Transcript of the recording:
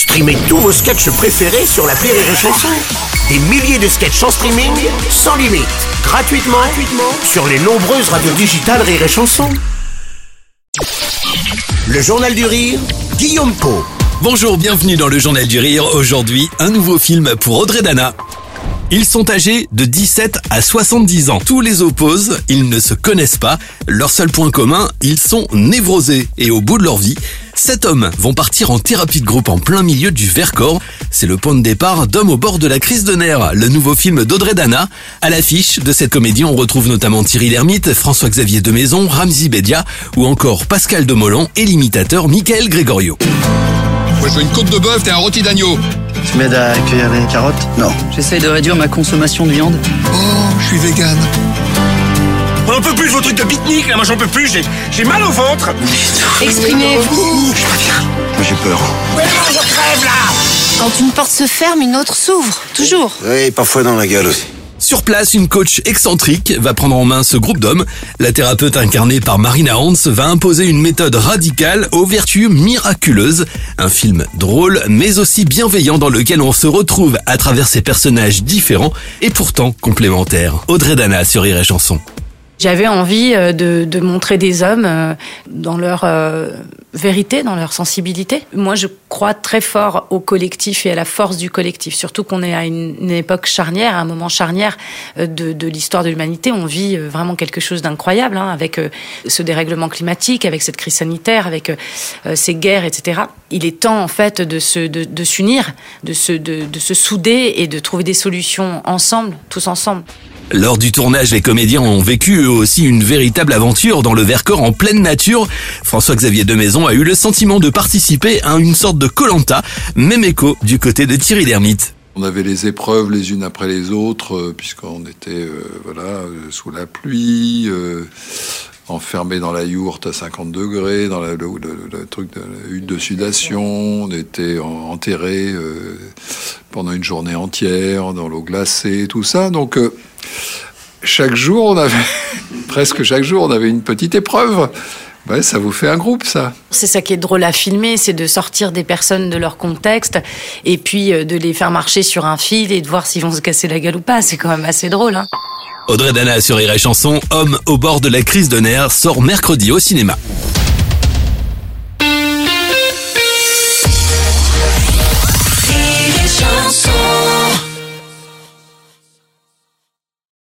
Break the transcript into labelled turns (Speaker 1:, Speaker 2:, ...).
Speaker 1: Streamez tous vos sketchs préférés sur la Rire et Chanson. Des milliers de sketchs en streaming, sans limite, gratuitement, gratuitement sur les nombreuses radios digitales Rire et Chanson. Le Journal du Rire, Guillaume Po.
Speaker 2: Bonjour, bienvenue dans le Journal du Rire. Aujourd'hui, un nouveau film pour Audrey Dana. Ils sont âgés de 17 à 70 ans. Tous les opposent, ils ne se connaissent pas. Leur seul point commun, ils sont névrosés. Et au bout de leur vie, sept hommes vont partir en thérapie de groupe en plein milieu du Vercors. C'est le point de départ d'Hommes au bord de la crise de nerfs, le nouveau film d'Audrey Dana. À l'affiche de cette comédie, on retrouve notamment Thierry Lhermitte, François-Xavier Demaison, Ramzi Bedia ou encore Pascal Demolon et l'imitateur Michael Gregorio.
Speaker 3: Moi je veux une côte de bœuf et un rôti d'agneau.
Speaker 4: Tu m'aides à cueillir les carottes? Non.
Speaker 5: J'essaye de réduire ma consommation de viande.
Speaker 3: Oh, je suis vegan.
Speaker 6: On en peut plus de vos trucs de pique-nique, là, moi j'en peux plus, j'ai, j'ai mal au ventre.
Speaker 7: Exprimez-vous.
Speaker 4: Moi j'ai peur.
Speaker 6: Ouais, je crève là
Speaker 7: Quand une porte se ferme, une autre s'ouvre. Toujours.
Speaker 4: Oui, parfois dans la gueule aussi.
Speaker 2: Sur place, une coach excentrique va prendre en main ce groupe d'hommes. La thérapeute incarnée par Marina Hans va imposer une méthode radicale aux vertus miraculeuses. Un film drôle mais aussi bienveillant dans lequel on se retrouve à travers ces personnages différents et pourtant complémentaires. Audrey Dana sur Rire et Chanson.
Speaker 8: J'avais envie euh, de, de montrer des hommes euh, dans leur euh, vérité, dans leur sensibilité. Moi, je crois très fort au collectif et à la force du collectif, surtout qu'on est à une, époque charnière, à un moment charnière de, de l'histoire de l'humanité. On vit vraiment quelque chose d'incroyable hein, avec ce dérèglement climatique, avec cette crise sanitaire, avec ces guerres, etc. Il est temps en fait de de, de s'unir, de se de, de se souder et de trouver des solutions ensemble, tous ensemble.
Speaker 2: Lors du tournage, les comédiens ont vécu eux aussi une véritable aventure dans le Vercors en pleine nature. François-Xavier Demaison a eu le sentiment de participer à une sorte de Colanta, même écho du côté de Thierry Lhermitte.
Speaker 3: On avait les épreuves les unes après les autres, euh, puisqu'on était euh, voilà euh, sous la pluie, euh, enfermé dans la yourte à 50 degrés, dans la- le, truc de la hutte de sudation. On était en- enterré pendant une journée entière dans l'eau glacée, tout ça. Donc chaque jour, on avait presque chaque jour, on avait une petite épreuve. Ouais, ça vous fait un groupe, ça.
Speaker 8: C'est ça qui est drôle à filmer, c'est de sortir des personnes de leur contexte et puis euh, de les faire marcher sur un fil et de voir s'ils vont se casser la gueule ou pas. C'est quand même assez drôle. Hein
Speaker 2: Audrey Dana sur Rire et Chanson, Homme au bord de la crise de nerfs, sort mercredi au cinéma.